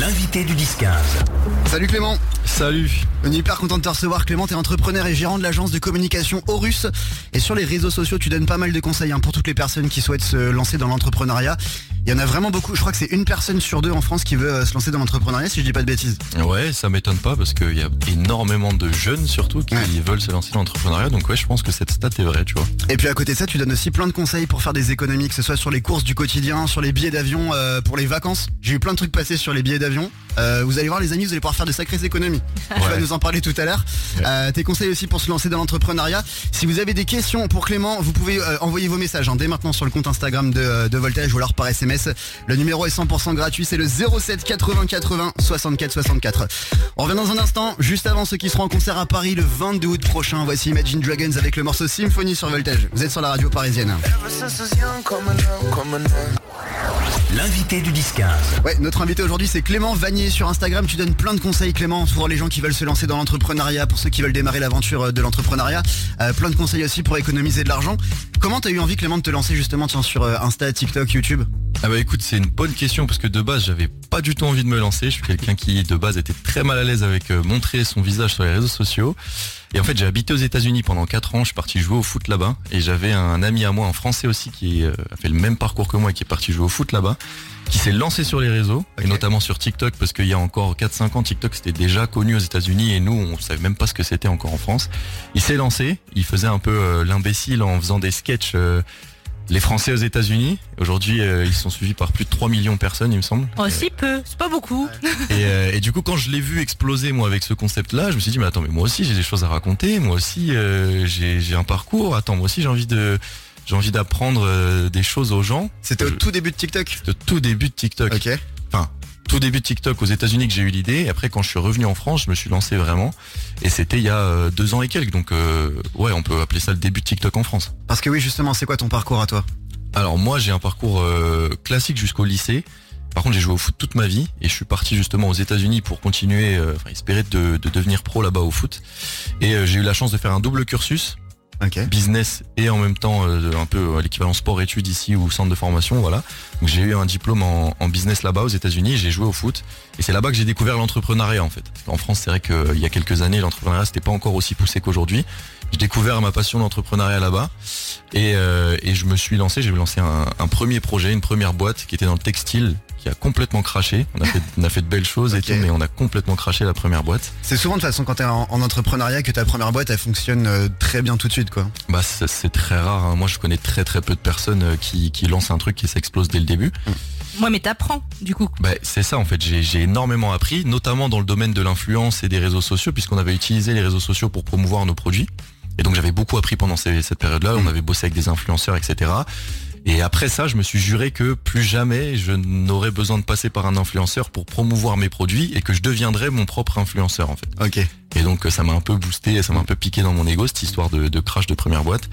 L'invité du 10-15. Salut Clément Salut On est hyper content de te recevoir Clément, t'es entrepreneur et gérant de l'agence de communication Horus et sur les réseaux sociaux tu donnes pas mal de conseils hein, pour toutes les personnes qui souhaitent se lancer dans l'entrepreneuriat. Il y en a vraiment beaucoup, je crois que c'est une personne sur deux en France qui veut euh, se lancer dans l'entrepreneuriat si je dis pas de bêtises. Ouais, ça m'étonne pas parce qu'il y a énormément de jeunes surtout qui Ouais. veulent se lancer dans l'entrepreneuriat. Donc ouais, je pense que cette stat est vraie, tu vois. Et puis à côté de ça tu donnes aussi plein de conseils pour faire des économies, que ce soit sur les courses du quotidien, sur les billets d'avion, euh, pour les vacances. J'ai eu plein de trucs passer sur les billets d'avion. Euh, vous allez voir les amis, vous allez pouvoir faire de sacrées économies. Tu vas nous en parler tout à l'heure. Ouais. Euh, tes conseils aussi pour se lancer dans l'entrepreneuriat. Si vous avez des questions pour Clément, vous pouvez euh, envoyer vos messages hein, dès maintenant sur le compte Instagram de, de Voltage ou alors par SMS. Le numéro est 100% gratuit, c'est le 07 80 80 64 64. On revient dans un instant, juste avant ceux qui seront en concert à Paris le 22 août prochain. Voici Imagine Dragons avec le morceau Symphony sur Voltage. Vous êtes sur la radio parisienne. L'invité du 10-15. Ouais, notre invité aujourd'hui c'est Clément Vanier sur Instagram. Tu donnes plein de conseils Clément pour les gens qui veulent se lancer dans l'entrepreneuriat, pour ceux qui veulent démarrer l'aventure euh, de l'entrepreneuriat. Euh, plein de conseils aussi pour économiser de l'argent. Comment t'as eu envie Clément de te lancer justement sur euh, Insta, TikTok, YouTube? Ah bah écoute, c'est une bonne question parce que de base, j'avais pas du tout envie de me lancer. Je suis quelqu'un qui de base était très mal à l'aise avec euh, montrer son visage sur les réseaux sociaux. Et en fait, j'ai habité aux États-Unis pendant 4 ans. Je suis parti jouer au foot là-bas et j'avais un ami à moi, un Français aussi, qui euh, a fait le même parcours que moi et qui est parti jouer au foot là-bas, qui s'est lancé sur les réseaux et notamment sur TikTok parce qu'il y a encore 4-5 ans, TikTok c'était déjà connu aux États-Unis et nous, on savait même pas ce que c'était encore en France. Il s'est lancé, il faisait un peu euh, l'imbécile en faisant des sketchs. Les Français aux États-Unis, aujourd'hui euh, ils sont suivis par plus de 3 millions de personnes il me semble. Oh, si peu, c'est pas beaucoup. Et, euh, et du coup quand je l'ai vu exploser moi avec ce concept là, je me suis dit mais attends mais moi aussi j'ai des choses à raconter, moi aussi euh, j'ai un parcours, attends moi aussi j'ai envie de j'ai envie d'apprendre des choses aux gens. C'était au tout début de TikTok? De tout début de TikTok. Ok. Tout début de TikTok aux États-Unis que j'ai eu l'idée. Et après, quand je suis revenu en France, je me suis lancé vraiment. Et c'était il y a euh, deux ans et quelques. Donc, euh, ouais, on peut appeler ça le début de TikTok en France. Parce que oui justement c'est quoi ton parcours à toi? Alors moi, j'ai un parcours euh, classique jusqu'au lycée. Par contre, j'ai joué au foot toute ma vie et je suis parti justement aux États-Unis pour continuer, euh, enfin espérer de, de devenir pro là-bas au foot. Et j'ai eu la chance de faire un double cursus Business et en même temps euh, un peu euh, l'équivalent sport-études ici ou centre de formation, voilà. J'ai eu un diplôme en, en business là-bas aux États-Unis, j'ai joué au foot et c'est là-bas que j'ai découvert l'entrepreneuriat en fait. Qu'en France, c'est vrai qu'il y a quelques années, l'entrepreneuriat c'était pas encore aussi poussé qu'aujourd'hui. J'ai découvert ma passion d'entrepreneuriat là-bas et, euh, et je me suis lancé, j'ai lancé un, un premier projet, une première boîte qui était dans le textile qui a complètement craché. On a fait, on a fait de belles choses et tout, mais on a complètement craché la première boîte. C'est souvent de toute façon quand t'es en, en entrepreneuriat que ta première boîte elle fonctionne euh, très bien tout de suite quoi. Bah c'est très rare. hein. Moi, je connais très très peu de personnes euh, qui, qui lancent un truc qui s'explose dès le début. Moi, mais t'apprends, du coup. Bah, c'est ça en fait. J'ai énormément appris, notamment dans le domaine de l'influence et des réseaux sociaux, puisqu'on avait utilisé les réseaux sociaux pour promouvoir nos produits. Et donc j'avais beaucoup appris pendant ces- cette période-là. On avait bossé avec des influenceurs, etc. Et après ça, je me suis juré que plus jamais je n'aurais besoin de passer par un influenceur pour promouvoir mes produits et que je deviendrais mon propre influenceur en fait. Ok. Et donc ça m'a un peu boosté, ça m'a un peu piqué dans mon ego cette histoire de, de crash de première boîte.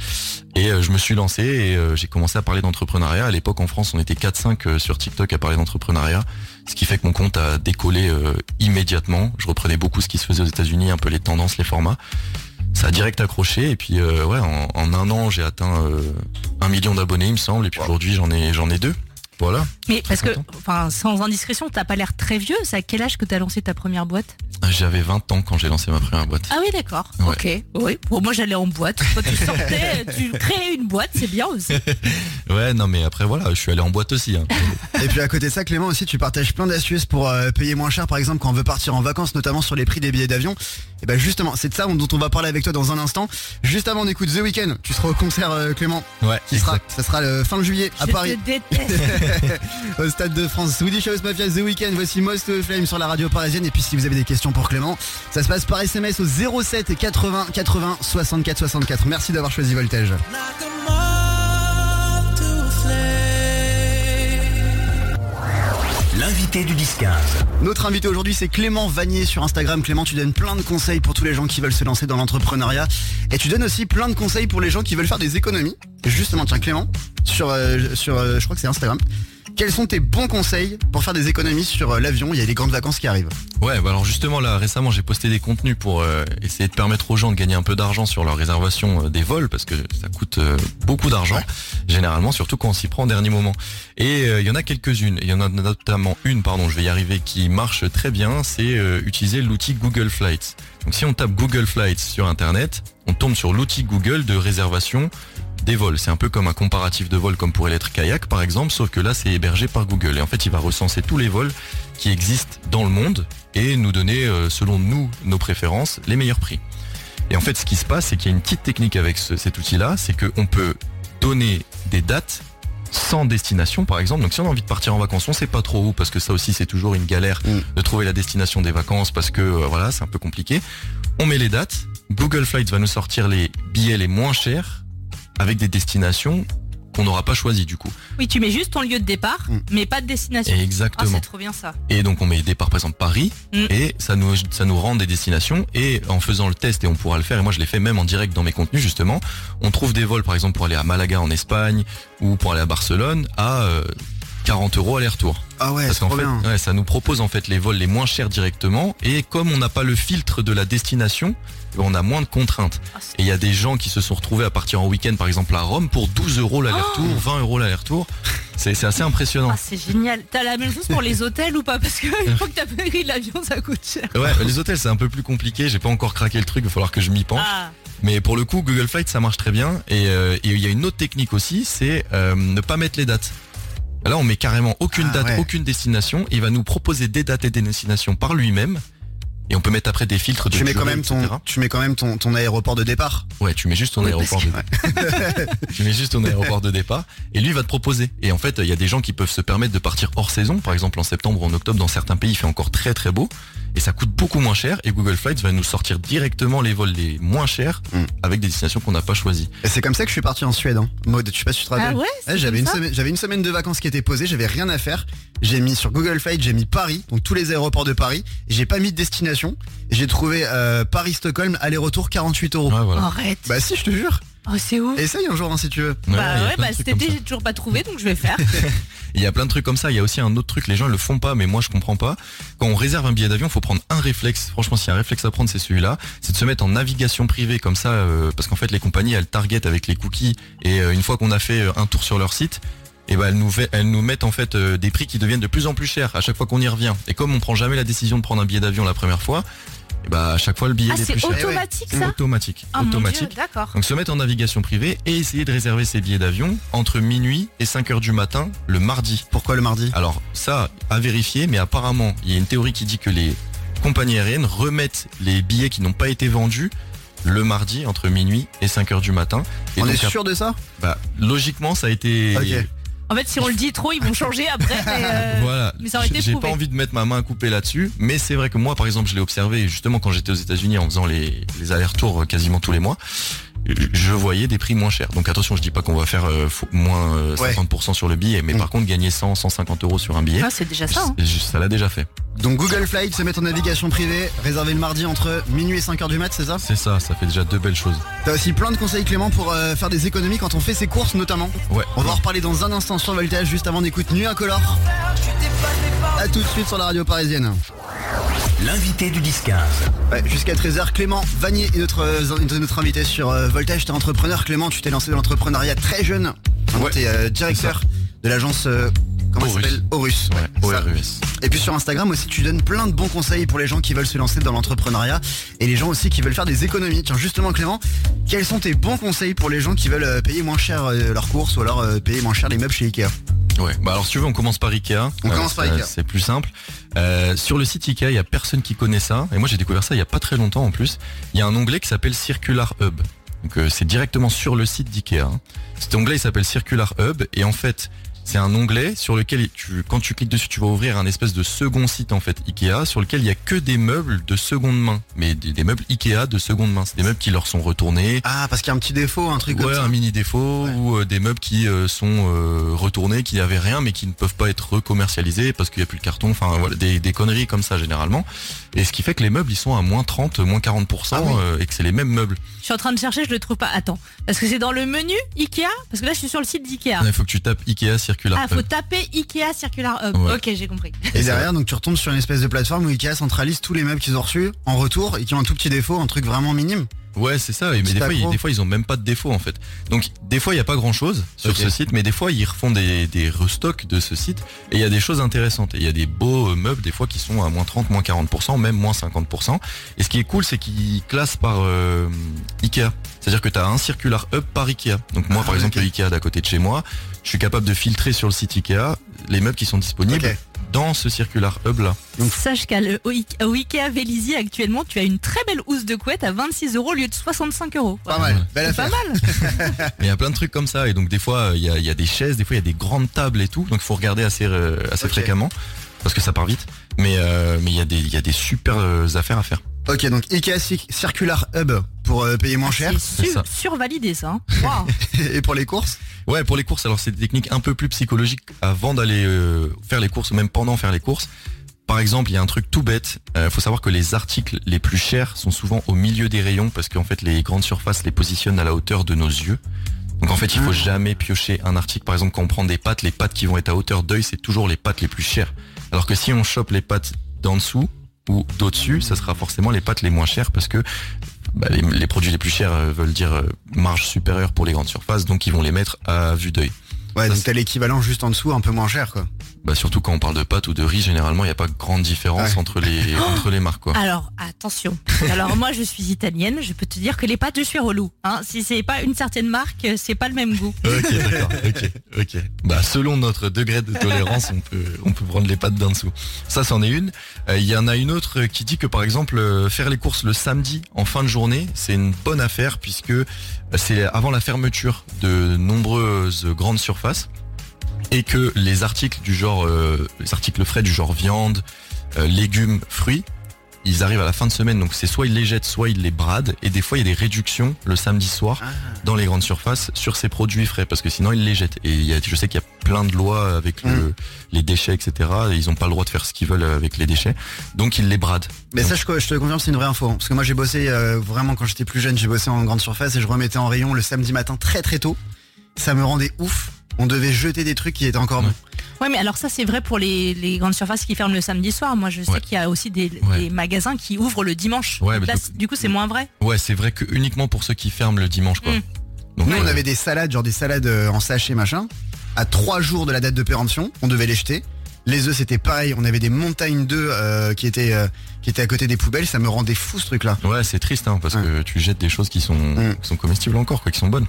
Et euh, je me suis lancé et euh, j'ai commencé à parler d'entrepreneuriat. À l'époque en France on était 4-5 euh, sur TikTok à parler d'entrepreneuriat. Ce qui fait que mon compte a décollé immédiatement. Je reprenais beaucoup ce qui se faisait aux États-Unis, un peu les tendances, les formats. Ça a direct accroché et puis euh, ouais en, en un an j'ai atteint euh, un million d'abonnés il me semble et puis aujourd'hui j'en ai j'en ai deux. Voilà. Mais parce que, enfin, sans indiscrétion, t'as pas l'air très vieux. C'est à quel âge que t'as lancé ta première boîte J'avais 20 ans quand j'ai lancé ma première boîte. Ah oui, d'accord. Ouais. Ok. Oui. Bon, moi, j'allais en boîte. Toi, tu sortais, tu créais une boîte, c'est bien aussi. Ouais non mais après voilà je suis allé en boîte aussi. hein. Et puis à côté de ça, Clément aussi, tu partages plein d'astuces pour euh, payer moins cher, par exemple, quand on veut partir en vacances, notamment sur les prix des billets d'avion. Et ben justement, c'est de ça dont on va parler avec toi dans un instant. Juste avant, on écoute The Weeknd. Tu seras au concert, euh, Clément, Ouais. qui sera, ça sera le fin juillet à Je Paris, te déteste. au Stade de France. Swedish House Mafia, The Weeknd. Voici Most Flame sur la radio parisienne. Et puis si vous avez des questions pour Clément, ça se passe par SMS au 07 80 80 64 64. Merci d'avoir choisi Voltage. Du 10-15. Notre invité aujourd'hui c'est Clément Vanier sur Instagram. Clément, tu donnes plein de conseils pour tous les gens qui veulent se lancer dans l'entrepreneuriat. Et tu donnes aussi plein de conseils pour les gens qui veulent faire des économies. Justement, tiens Clément, sur, euh, sur euh, je crois que c'est Instagram, Quels sont tes bons conseils pour faire des économies sur euh, l'avion? Il y a les grandes vacances qui arrivent. Ouais, bah alors justement là récemment j'ai posté des contenus pour euh, essayer de permettre aux gens de gagner un peu d'argent sur leur réservation euh, des vols parce que ça coûte euh, beaucoup d'argent généralement surtout quand on s'y prend au dernier moment. Et il y en a quelques-unes, il y en a notamment une pardon, je vais y arriver qui marche très bien, c'est utiliser l'outil Google Flights. Donc si on tape Google Flights sur internet, on tombe sur l'outil Google de réservation des vols. C'est un peu comme un comparatif de vol comme pourrait l'être Kayak par exemple, sauf que là c'est hébergé par Google. Et en fait il va recenser tous les vols qui existent dans le monde et nous donner, euh, selon nous, nos préférences, les meilleurs prix. Et en fait ce qui se passe, c'est qu'il y a une petite technique avec ce- cet outil-là, c'est qu'on peut donner des dates sans destination par exemple. Donc si on a envie de partir en vacances, on sait pas trop où parce que ça aussi c'est toujours une galère Mm. de trouver la destination des vacances parce que euh, voilà, c'est un peu compliqué. On met les dates, Google Flights va nous sortir les billets les moins chers avec des destinations qu'on n'aura pas choisies du coup. Oui, tu mets juste ton lieu de départ, Mm. mais pas de destination. Ah, Exactement. c'est trop bien ça. Et donc on met départ par exemple Paris Mm. et ça nous ça nous rend des destinations et en faisant le test et on pourra le faire et moi je l'ai fait même en direct dans mes contenus justement on trouve des vols par exemple pour aller à Malaga en Espagne ou pour aller à Barcelone à euh, 40 euros aller-retour Ah ouais, parce c'est qu'en trop fait bien. ouais, ça nous propose en fait les vols les moins chers directement et comme on n'a pas le filtre de la destination on a moins de contraintes Ah, et il y a des gens qui se sont retrouvés à partir en week-end par exemple à Rome pour 12 euros l'aller-retour 20 euros l'aller-retour c'est assez impressionnant Ah, c'est génial. T'as la même chose pour les hôtels ou pas? Parce que une fois que t'as pris l'avion, ça coûte cher. Ouais, les hôtels c'est un peu plus compliqué, j'ai pas encore craqué le truc, il va falloir que je m'y penche. Ah, Mais pour le coup, Google Flights ça marche très bien. Et euh, et il y a une autre technique aussi, c'est euh, ne pas mettre les dates. Là, on met carrément aucune Ah date, ouais. aucune destination. Il va nous proposer des dates et des destinations par lui-même. Et on peut mettre après des filtres de Tu mets quand même ton, etc. tu mets quand même ton, ton aéroport de départ. Ouais, tu mets juste ton Oui, aéroport. De... tu mets juste ton aéroport de départ. Et lui il va te proposer. Et en fait, il y a des gens qui peuvent se permettre de partir hors saison. Par exemple, en septembre ou en octobre, dans certains pays, il fait encore très très beau. Et ça coûte beaucoup moins cher. Et Google Flights va nous sortir directement les vols les moins chers Mm. avec des destinations qu'on n'a pas choisies. Et c'est comme ça que je suis parti en Suède. Hein. Mode, je sais pas si tu te rappelles. ah ouais, Ouais, c'est j'avais une semaine, j'avais une semaine de vacances qui était posée, j'avais rien à faire. J'ai mis sur Google Flight, j'ai mis Paris, donc tous les aéroports de Paris. J'ai pas mis de destination. J'ai trouvé euh, Paris-Stockholm aller-retour 48 euros. Ouais, voilà. Arrête. Bah si, je te jure. Oh, c'est ouf. Essaye un jour hein, si tu veux. Bah ouais, bah cet été j'ai toujours pas trouvé donc je vais faire. Il y a plein de trucs comme ça. Il y a aussi un autre truc, les gens le font pas, mais moi je comprends pas. Quand on réserve un billet d'avion, faut prendre un réflexe. Franchement, s'il y a un réflexe à prendre, c'est celui-là. C'est de se mettre en navigation privée comme ça, euh, parce qu'en fait les compagnies elles target avec les cookies et euh, une fois qu'on a fait un tour sur leur site. Et ben elles nous, fait- elles nous mettent en fait euh, des prix qui deviennent de plus en plus chers à chaque fois qu'on y revient. Et comme on prend jamais la décision de prendre un billet d'avion la première fois, et ben à chaque fois le billet Ah est plus cher. automatique C'est ça Automatique. Ah automatique. d'accord. Donc se mettre en navigation privée et essayer de réserver ses billets d'avion entre minuit et 5 heures du matin le mardi. Pourquoi le mardi? Alors ça, à vérifier, mais apparemment, il y a une théorie qui dit que les compagnies aériennes remettent les billets qui n'ont pas été vendus le mardi entre minuit et 5 heures du matin. Et On donc, est sûr de ça? bah, logiquement, ça a été... En fait si on le dit trop ils vont changer après. mais, euh, Voilà, mais ça aurait été j'ai pas envie de mettre ma main à couper là-dessus, mais c'est vrai que moi, par exemple, je l'ai observé justement quand j'étais aux États-Unis en faisant les, les allers-retours euh, quasiment tous les mois. Je voyais des prix moins chers. Donc attention, je dis pas qu'on va faire euh, moins euh, Ouais. 50% sur le billet, mais Mm. par contre gagner 100, 150 euros sur un billet, Ah, c'est déjà ça. hein. ça l'a déjà fait. Donc Google Flight, se mettre en navigation privée, réserver le mardi entre minuit et 5 heures du mat, c'est ça? C'est ça, ça fait déjà deux belles choses. T'as aussi plein de conseils Clément pour euh, faire des économies quand on fait ses courses notamment. Ouais. On va en reparler dans un instant sur Voltage juste avant d'écouter Nuit Incolore. A tout de suite sur la radio parisienne. L'invité du 10-15. Ouais, Jusqu'à 13h, Clément Vanier est notre, euh, notre invité sur euh, Voltage. T'es entrepreneur Clément, tu t'es lancé dans l'entrepreneuriat très jeune. Ouais. T'es euh, directeur de l'agence, euh, comment ça Horus. s'appelle? Horus. Ouais, Ça. ORUS. Et puis sur Instagram aussi, tu donnes plein de bons conseils pour les gens qui veulent se lancer dans l'entrepreneuriat et les gens aussi qui veulent faire des économies. Tiens, justement Clément, quels sont tes bons conseils pour les gens qui veulent euh, payer moins cher euh, leurs courses ou alors euh, payer moins cher les meubles chez Ikea? Ouais, bah alors si tu veux, on commence par Ikea. On commence par Ikea. C'est plus simple. Euh, sur le site Ikea, il y a personne qui connaît ça. Et moi, j'ai découvert ça il y a pas très longtemps en plus. Il y a un onglet qui s'appelle Circular Hub. Donc euh, c'est directement sur le site d'Ikea. hein. Cet onglet, il s'appelle Circular Hub. Et en fait, c'est un onglet sur lequel, tu, quand tu cliques dessus, tu vas ouvrir un espèce de second site en fait Ikea, sur lequel il y a que des meubles de seconde main, mais des, des meubles Ikea de seconde main. C'est des meubles qui leur sont retournés, Ah, parce qu'il y a un petit défaut, un truc comme Ouais, ça. un mini défaut Ouais. ou euh, des meubles qui euh, sont euh, retournés, qui n'avaient rien mais qui ne peuvent pas être recommercialisés parce qu'il n'y a plus le carton, enfin voilà, des, des conneries comme ça généralement. Et ce qui fait que les meubles ils sont à moins 30, moins 40% Ah oui. euh, et que c'est les mêmes meubles. Je suis en train de chercher, je le trouve pas. Attends, parce que c'est dans le menu Ikea? Parce que là je suis sur le site d'Ikea. Il faut que tu tapes Ikea Circular Ah, faut taper Ikea Circular Hub. Ouais. Ok, j'ai compris. Et derrière, donc tu retombes sur une espèce de plateforme où Ikea centralise tous les meubles qu'ils ont reçus en retour et qui ont un tout petit défaut, un truc vraiment minime. Ouais, c'est ça. oui, Mais Petit des fois, ils, des fois, ils ont même pas de défaut en fait. Donc, des fois, il y a pas grand chose sur Ok. ce site, mais des fois, ils refont des, des restocks de ce site et il y a des choses intéressantes. Et il y a des beaux euh, meubles des fois qui sont à moins 30, moins 40%, même moins 50%. Et ce qui est cool, c'est qu'ils classent par euh, Ikea. C'est-à-dire que tu as un circular hub par Ikea. Donc moi, Ah, par exemple, ok. le Ikea d'à côté de chez moi, je suis capable de filtrer sur le site Ikea les meubles qui sont disponibles dans ce circular hub là. Donc- Sache qu'à le- au Ike- au Ikea Vélizy actuellement, tu as une très belle housse de couette à 26 euros au lieu de 65 euros. Pas mal, belle pas mal. Mais il y a plein de trucs comme ça et donc des fois il y a, il y a des chaises, des fois il y a des grandes tables et tout, donc il faut regarder assez euh, assez fréquemment parce que ça part vite. Mais euh, mais il y a des il y a des super euh, affaires à faire. Ok, donc Ikea Ci- Circular Hub pour euh, payer moins cher C'est su- ça. survalidé ça. hein. Waouh. et pour les courses. Ouais, pour les courses, alors c'est des techniques un peu plus psychologiques avant d'aller euh, faire les courses, ou même pendant faire les courses. Par exemple, il y a un truc tout bête. Il faut savoir que les articles les plus chers sont souvent au milieu des rayons parce qu'en fait les grandes surfaces les positionnent à la hauteur de nos yeux. Donc en fait, il faut Ah. jamais piocher un article. Par exemple, quand on prend des pâtes, les pâtes qui vont être à hauteur d'œil, c'est toujours les pâtes les plus chères. Alors que si on chope les pâtes d'en dessous ou d'au-dessus, ça sera forcément les pâtes les moins chères parce que bah, les, les produits les plus chers euh, veulent dire euh, marge supérieure pour les grandes surfaces, donc ils vont les mettre à vue d'œil. Ouais, Ça, donc t'as l'équivalent juste en dessous, un peu moins cher quoi. Bah surtout quand on parle de pâtes ou de riz, généralement il n'y a pas grande différence Ouais. entre les entre les marques quoi. Alors attention. Alors moi je suis italienne, je peux te dire que les pâtes je suis relou. Hein. Si c'est pas une certaine marque, c'est pas le même goût. Ok d'accord, ok, ok. Bah selon notre degré de tolérance, on peut on peut prendre les pâtes d'en dessous. Ça c'en est une. Euh, Il y en a une autre qui dit que par exemple euh, faire les courses le samedi en fin de journée, c'est une bonne affaire puisque euh, c'est avant la fermeture de nombreuses grandes surfaces et que les articles du genre euh, les articles frais du genre viande, euh, légumes, fruits ils arrivent à la fin de semaine, donc c'est soit ils les jettent, soit ils les bradent, et des fois il y a des réductions le samedi soir Ah. dans les grandes surfaces sur ces produits frais, parce que sinon ils les jettent. Et il y a, je sais qu'il y a plein de lois avec le- Mm. les déchets, etc. Et ils n'ont pas le droit de faire ce qu'ils veulent avec les déchets, donc ils les bradent. Mais Donc, ça, je, je te confirme, c'est une vraie info. hein. Parce que moi, j'ai bossé euh, vraiment quand j'étais plus jeune, j'ai bossé en grande surface et je remettais en rayon le samedi matin très très tôt. Ça me rendait ouf. On devait jeter des trucs qui étaient encore bons. Ouais mais alors ça c'est vrai pour les, les grandes surfaces qui ferment le samedi soir. Moi je sais Ouais. qu'il y a aussi des, Ouais. des magasins qui ouvrent le dimanche. Ouais, là, donc- du coup c'est moins vrai. ouais, c'est vrai que uniquement pour ceux qui ferment le dimanche, quoi. Mm. Donc, Nous, on avait des salades, genre des salades euh, en sachet machin. À trois jours de la date de péremption, on devait les jeter. Les œufs, c'était pareil. On avait des montagnes d'œufs euh, qui étaient euh, qui étaient à côté des poubelles. Ça me rendait fou ce truc-là. Ouais, c'est triste, hein, parce que tu jettes des choses qui sont, Mm. qui sont comestibles encore, quoi, qui sont bonnes.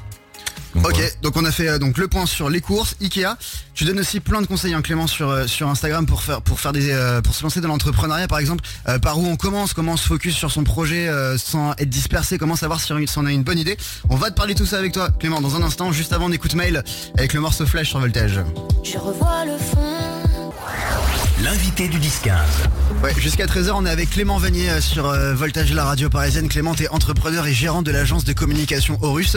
Donc, Ok, voilà. donc on a fait euh, donc le point sur les courses, Ikea. Tu donnes aussi plein de conseils, hein, Clément, sur euh, sur Instagram pour faire pour faire des euh, pour se lancer dans l'entrepreneuriat, par exemple. Euh, par où on commence, comment on se focus sur son projet euh, sans être dispersé, comment savoir si on, si on a une bonne idée. On va te parler de tout ça avec toi, Clément, dans un instant. Juste avant, on écoute mail avec le morceau Flash sur Voltage. Je revois le fond. L'invité du 10-15. Ouais, jusqu'à 13h, on est avec Clément Vanier euh, sur euh, Voltage, la radio parisienne. Clément, t'es entrepreneur et gérant de l'agence de communication Horus.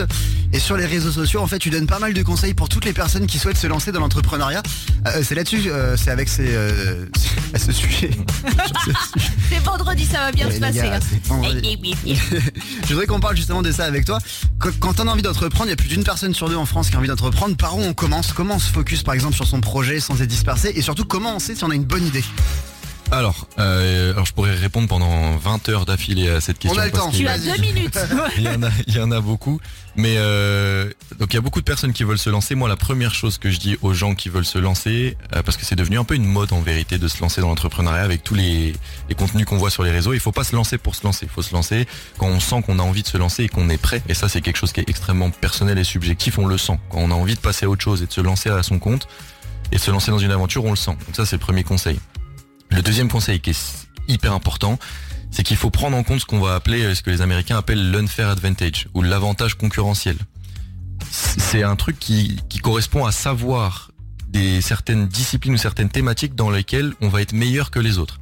Et sur les réseaux sociaux, en fait, tu donnes pas mal de conseils pour toutes les personnes qui souhaitent se lancer dans l'entrepreneuriat. Euh, c'est là-dessus, euh, c'est avec ces, euh, à ce sujet. C'est vendredi ça va bien Ouais, se passer. gars, hein. c'est vendredi. Je voudrais qu'on parle justement de ça avec toi. Qu- Quand on a envie d'entreprendre, il y a plus d'une personne sur deux en France qui a envie d'entreprendre. Par où on commence? Comment on se focus par exemple sur son projet sans être dispersé? Et surtout, comment on sait si on a une bonne idée Alors, euh, alors je pourrais répondre pendant 20 heures d'affilée à cette question. a le parce temps. qu'il- Tu as deux minutes. il y en a, il y en a beaucoup. Mais euh, donc il y a beaucoup de personnes qui veulent se lancer. Moi, la première chose que je dis aux gens qui veulent se lancer, euh, parce que c'est devenu un peu une mode en vérité de se lancer dans l'entrepreneuriat avec tous les, les contenus qu'on voit sur les réseaux. Il faut pas se lancer pour se lancer. Il faut se lancer quand on sent qu'on a envie de se lancer et qu'on est prêt. Et ça, c'est quelque chose qui est extrêmement personnel et subjectif. On le sent. Quand on a envie de passer à autre chose et de se lancer à son compte et se lancer dans une aventure, on le sent. Donc ça, c'est le premier conseil. Le deuxième conseil qui est hyper important, c'est qu'il faut prendre en compte ce qu'on va appeler, euh, ce que les Américains appellent l'unfair advantage ou l'avantage concurrentiel. C'est un truc qui, qui correspond à savoir des certaines disciplines ou certaines thématiques dans lesquelles on va être meilleur que les autres.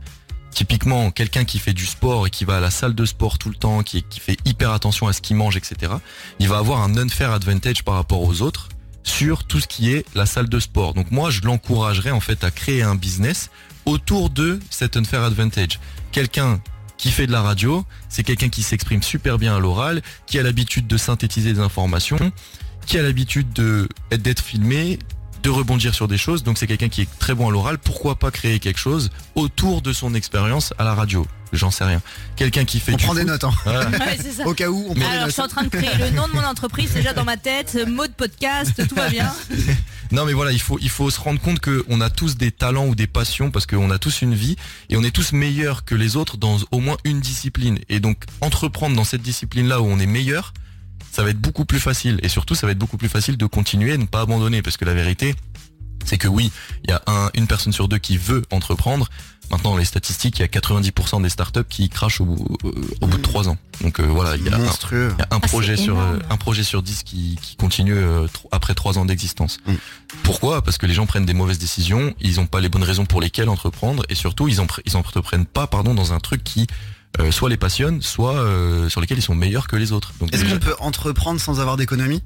Typiquement, quelqu'un qui fait du sport et qui va à la salle de sport tout le temps, qui, qui fait hyper attention à ce qu'il mange, etc., il va avoir un unfair advantage par rapport aux autres sur tout ce qui est la salle de sport. Donc moi, je l'encouragerais en fait à créer un business autour de cet unfair advantage. Quelqu'un qui fait de la radio, c'est quelqu'un qui s'exprime super bien à l'oral, qui a l'habitude de synthétiser des informations, qui a l'habitude de d'être filmé, de rebondir sur des choses. Donc c'est quelqu'un qui est très bon à l'oral. Pourquoi pas créer quelque chose autour de son expérience à la radio? J'en sais rien. Quelqu'un qui fait On du prend des notes, hein. Voilà. Ouais, c'est ça. Au cas où, on prend des Alors, je suis en train de créer le nom de mon entreprise, c'est déjà dans ma tête, mot de podcast, tout va bien. Non mais voilà, il faut il faut se rendre compte que on a tous des talents ou des passions parce qu'on a tous une vie et on est tous meilleurs que les autres dans au moins une discipline. Et donc entreprendre dans cette discipline là où on est meilleur, ça va être beaucoup plus facile et surtout ça va être beaucoup plus facile de continuer et de ne pas abandonner parce que la vérité c'est que oui, il y a un, une personne sur deux qui veut entreprendre. Maintenant, dans les statistiques, il y a 90% des startups qui crachent au bout, euh, au bout de trois ans. Donc euh, voilà, il y a un, Monstrueux. il y a un Ah, projet sur euh, énorme. un projet sur 10 qui, qui continue euh, après trois ans d'existence. Mm. Pourquoi? Parce que les gens prennent des mauvaises décisions, ils n'ont pas les bonnes raisons pour lesquelles entreprendre, et surtout ils en ils entreprennent pas pardon dans un truc qui euh, soit les passionne, soit euh, sur lesquels ils sont meilleurs que les autres. Est-ce déjà- qu'on peut entreprendre sans avoir d'économie?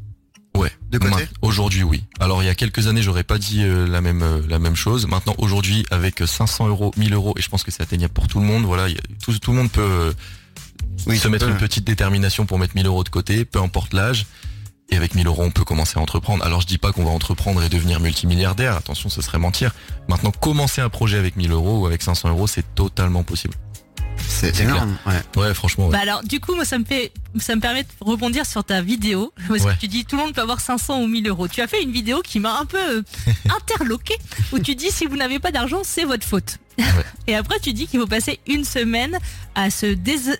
Ouais. De côté? Aujourd'hui, oui. Alors, il y a quelques années, j'aurais pas dit euh, la même euh, la même chose. Maintenant, aujourd'hui, avec 500 euros, 1000 euros, et je pense que c'est atteignable pour tout le monde. Voilà, il y a- tout, tout le monde peut euh, Oui, se mettre une petite détermination pour mettre 1000 euros de côté, peu importe l'âge. Et avec 1000 euros, on peut commencer à entreprendre. Alors, je dis pas qu'on va entreprendre et devenir multimilliardaire. Attention, ce serait mentir. Maintenant, commencer un projet avec 1000 euros ou avec 500 euros, c'est totalement possible. C'est C'est énorme. Ouais. Ouais, franchement. ouais. Bah alors, du coup, moi, ça me fait, ça me permet de rebondir sur ta vidéo. Parce Ouais. que tu dis, tout le monde peut avoir 500 ou 1000 euros. Tu as fait une vidéo qui m'a un peu euh, interloqué, où tu dis, si vous n'avez pas d'argent, c'est votre faute. Et après, tu dis qu'il faut passer une semaine à se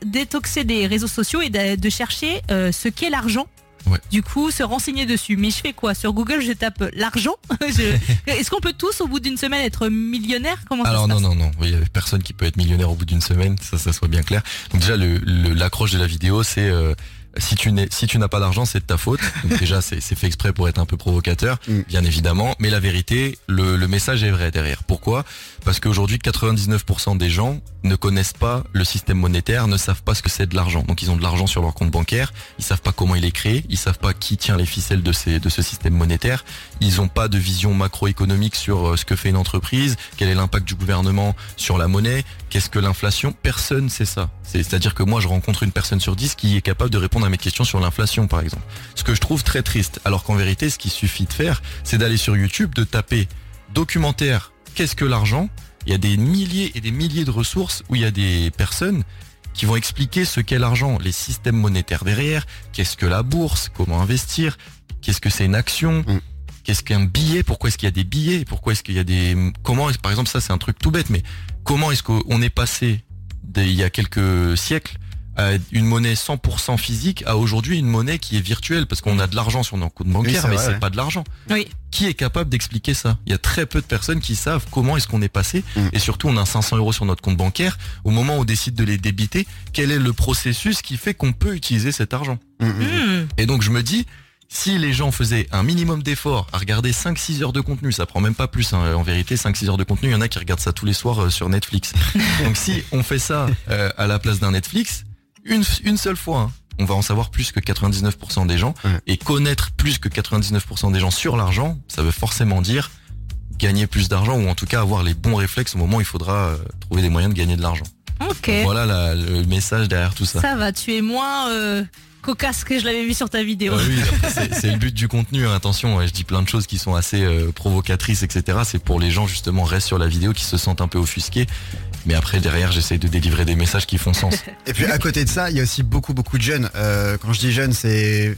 détoxer des réseaux sociaux et de, de chercher euh, ce qu'est l'argent. Ouais. Du coup, se renseigner dessus. Mais je fais quoi? Sur Google, je tape l'argent. Je- Est-ce qu'on peut tous, au bout d'une semaine, être millionnaire? Comment Alors ça se non passe? non non, il y a personne qui peut être millionnaire au bout d'une semaine, ça ça soit bien clair. Donc déjà le le- l'accroche de la vidéo c'est euh, si tu n'es si tu n'as pas d'argent c'est de ta faute. Donc déjà c'est fait exprès pour être un peu provocateur, Mm. bien évidemment. Mais la vérité, le, le message est vrai derrière. Pourquoi? Parce qu'aujourd'hui 99% des gens ne connaissent pas le système monétaire, ne savent pas ce que c'est de l'argent. Donc ils ont de l'argent sur leur compte bancaire, ils savent pas comment il est créé, ils savent pas qui tient les ficelles de ces de ce système monétaire. Ils ont pas de vision macroéconomique sur euh, ce que fait une entreprise, quel est l'impact du gouvernement sur la monnaie, qu'est-ce que l'inflation? Personne sait ça. C'est- C'est-à-dire que moi je rencontre une personne sur dix qui est capable de répondre à mes questions sur l'inflation par exemple. Ce que je trouve très triste. Alors qu'en vérité ce qu'il suffit de faire, c'est d'aller sur YouTube, de taper documentaire qu'est-ce que l'argent? Il y a des milliers et des milliers de ressources où il y a des personnes qui vont expliquer ce qu'est l'argent, les systèmes monétaires derrière, qu'est-ce que la bourse, comment investir, qu'est-ce que c'est une action, Mm. qu'est-ce qu'un billet, pourquoi est-ce qu'il y a des billets, pourquoi est-ce qu'il y a des... Comment, par exemple ça c'est un truc tout bête, mais comment est-ce qu'on est passé des- il y a quelques siècles une monnaie 100% physique à aujourd'hui une monnaie qui est virtuelle parce qu'on a de l'argent sur nos comptes bancaires mais c'est ouais. pas de l'argent Oui. qui est capable d'expliquer ça? Il y a très peu de personnes qui savent comment est-ce qu'on est passé Mm. et surtout on a 500 euros sur notre compte bancaire. Au moment où on décide de les débiter, quel est le processus qui fait qu'on peut utiliser cet argent? Mm, mm. Hmm. Et donc je me dis, si les gens faisaient un minimum d'efforts à regarder 5-6 heures de contenu, ça prend même pas plus hein, en vérité, 5-6 heures de contenu, il y en a qui regardent ça tous les soirs euh, sur Netflix. donc si on fait ça euh, à la place d'un Netflix, une, une seule fois, hein, on va en savoir plus que 99% des gens Ouais. et connaître plus que 99% des gens sur l'argent, ça veut forcément dire gagner plus d'argent ou en tout cas avoir les bons réflexes au moment où il faudra euh, trouver des moyens de gagner de l'argent. Ok. Voilà la- le message derrière tout ça. Ça va, tu es moins euh, cocasse que je l'avais vu sur ta vidéo. Ah oui, après, c'est- c'est le but du contenu. hein. Attention, ouais, je dis plein de choses qui sont assez euh, provocatrices, etc. C'est pour les gens justement restent sur la vidéo qui se sentent un peu offusqués. Mais après derrière, j'essaie de délivrer des messages qui font sens. Et puis à côté de ça, il y a aussi beaucoup beaucoup de jeunes. Euh, quand je dis jeunes, c'est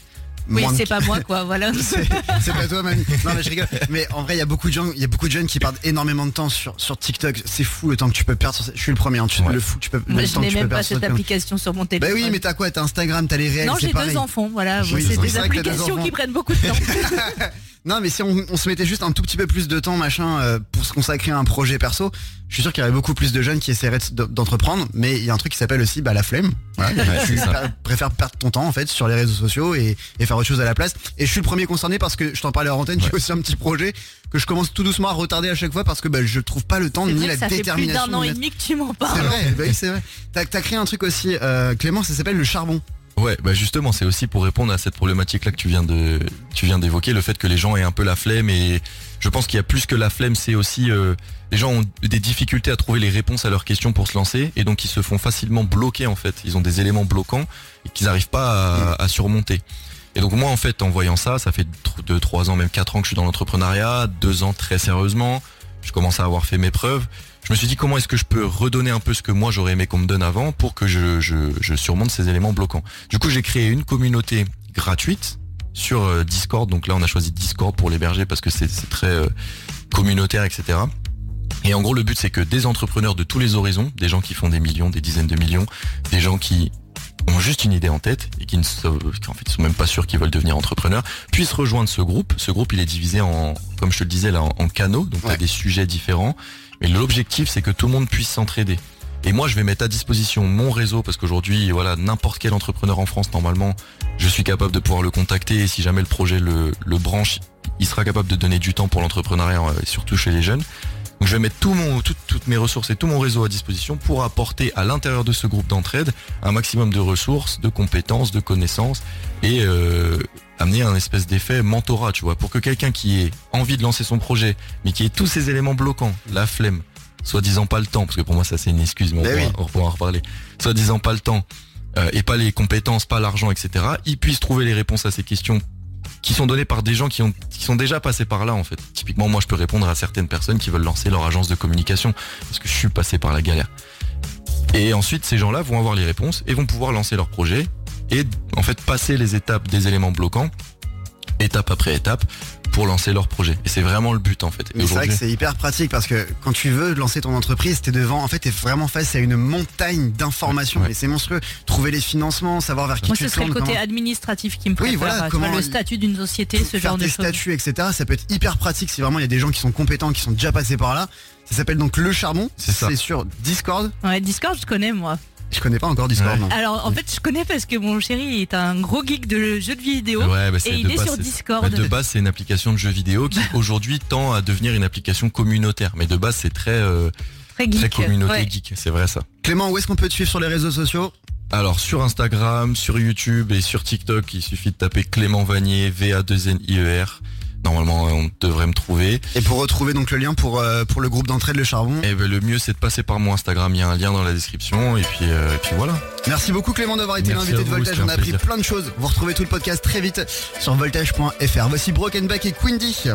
oui, c'est pas moi, quoi. Voilà. C'est c'est pas toi, mamie. Non, mais je rigole. Mais en vrai, il y a beaucoup de gens, il y a beaucoup de jeunes qui perdent énormément de temps sur, sur TikTok. C'est fou le temps que tu peux perdre. Sur... Je suis le premier. Hein, tu Ouais. le fou tu peux. Moi, je temps que n'ai tu peux même pas cette application sur mon Bah téléphone. oui, mais t'as quoi? T'as Instagram, t'as les réels. non, c'est j'ai pareil. deux enfants, voilà. Oui, c'est des applications qui prennent beaucoup de temps. Non, mais si on, on se mettait juste un tout petit peu plus de temps, machin, euh, pour se consacrer à un projet perso, je suis sûr qu'il y aurait beaucoup plus de jeunes qui essaieraient de- d'entreprendre. Mais il y a un truc qui s'appelle aussi bah, la flemme. Voilà. Ouais, tu c'est ça. pr- préfères perdre ton temps en fait sur les réseaux sociaux et, et faire autre chose à la place. Et je suis le premier concerné parce que je t'en parlais à antenne, j'ai Ouais. aussi un petit projet que je commence tout doucement à retarder à chaque fois parce que bah, je trouve pas le temps C'est ni vrai la ça fait plus détermination. d'un an de et demi que tu m'en C'est parles. vrai, bah oui, c'est vrai. T'as as créé un truc aussi, euh, Clément, ça s'appelle le charbon. Ouais, bah justement, c'est aussi pour répondre à cette problématique-là que tu viens de, tu viens d'évoquer, le fait que les gens aient un peu la flemme et je pense qu'il y a plus que la flemme, c'est aussi euh, les gens ont des difficultés à trouver les réponses à leurs questions pour se lancer et donc ils se font facilement bloquer en fait. Ils ont des éléments bloquants et qu'ils n'arrivent pas à, à surmonter. Et donc moi en fait en voyant ça, ça fait 2, 3 ans, même 4 ans que je suis dans l'entrepreneuriat, 2 ans très sérieusement, je commence à avoir fait mes preuves. Je me suis dit comment est-ce que je peux redonner un peu ce que moi j'aurais aimé qu'on me donne avant pour que je, je, je surmonte ces éléments bloquants? Du coup j'ai créé une communauté gratuite sur euh, Discord. Donc là, on a choisi Discord pour l'héberger parce que c'est très euh, communautaire, etc. Et en gros, le but, c'est que des entrepreneurs de tous les horizons, des gens qui font des millions, des dizaines de millions, des gens qui ont juste une idée en tête et qui ne sont, en fait, sont même pas sûrs qu'ils veulent devenir entrepreneurs, puissent rejoindre ce groupe. Ce groupe, il est divisé en, comme je te le disais là, en, canaux, donc il y a des sujets différents. Mais l'objectif, c'est que tout le monde puisse s'entraider. Et moi, je vais mettre à disposition mon réseau parce qu'aujourd'hui, voilà, n'importe quel entrepreneur en France, normalement, je suis capable de pouvoir le contacter. Et si jamais le projet le, branche, il sera capable de donner du temps pour l'entrepreneuriat, euh, surtout chez les jeunes. Donc je vais mettre tout mon, toutes mes ressources et tout mon réseau à disposition pour apporter à l'intérieur de ce groupe d'entraide un maximum de ressources, de compétences, de connaissances et euh, amener un espèce d'effet mentorat, tu vois, pour que quelqu'un qui ait envie de lancer son projet, mais qui ait tous ces éléments bloquants, la flemme, soi-disant pas le temps, parce que pour moi ça c'est une excuse, mais on, Ben pourra, on pourra en reparler, soi-disant pas le temps, euh, et pas les compétences, pas l'argent, etc., ils puissent trouver les réponses à ces questions qui sont données par des gens qui sont déjà passés par là en fait. Typiquement moi je peux répondre à certaines personnes qui veulent lancer leur agence de communication, parce que je suis passé par la galère. Et ensuite ces gens-là vont avoir les réponses et vont pouvoir lancer leur projet et en fait passer les étapes des éléments bloquants, étape après étape, pour lancer leur projet. Et c'est vraiment le but en fait. Mais c'est vrai que c'est hyper pratique parce que quand tu veux lancer ton entreprise, t'es devant, en fait, t'es vraiment face à une montagne d'informations. Ouais. Et c'est monstrueux. Trouver les financements, savoir vers qui Moi, tu ce serait le côté comment- administratif qui me Oui, voilà, vois, comment le statut d'une société, ce faire genre de choses. statuts, etc. Ça peut être hyper pratique si vraiment il y a des gens qui sont compétents, qui sont déjà passés par là. Ça s'appelle donc le charbon. C'est ça. sur Discord. Ouais, Discord, je connais moi. Je connais pas encore Discord. Ouais. Alors en fait, je connais parce que mon chéri est un gros geek de jeux de vidéo. Ouais, bah, c'est Et il est base, sur Discord. bah, de base, c'est une application de jeux vidéo qui aujourd'hui tend à devenir une application communautaire. Mais de base, c'est très, euh, Très geek. très communauté Ouais. geek. C'est vrai ça. Clément, où est-ce qu'on peut te suivre sur les réseaux sociaux? Alors sur Instagram, sur YouTube et sur TikTok, il suffit de taper Clément Vanier, V-A-2-N-I-E-R. Normalement, on devrait me trouver. Et pour retrouver donc le lien pour, euh, pour le groupe d'entraide Le Charbon. Et ben, le mieux, c'est de passer par mon Instagram. Il y a un lien dans la description. Et puis, euh, et puis voilà. Merci beaucoup Clément d'avoir été l'invité de Voltage. On a appris plein de choses. Vous retrouvez tout le podcast très vite sur voltage.fr. Voici Broken Back et Quindy.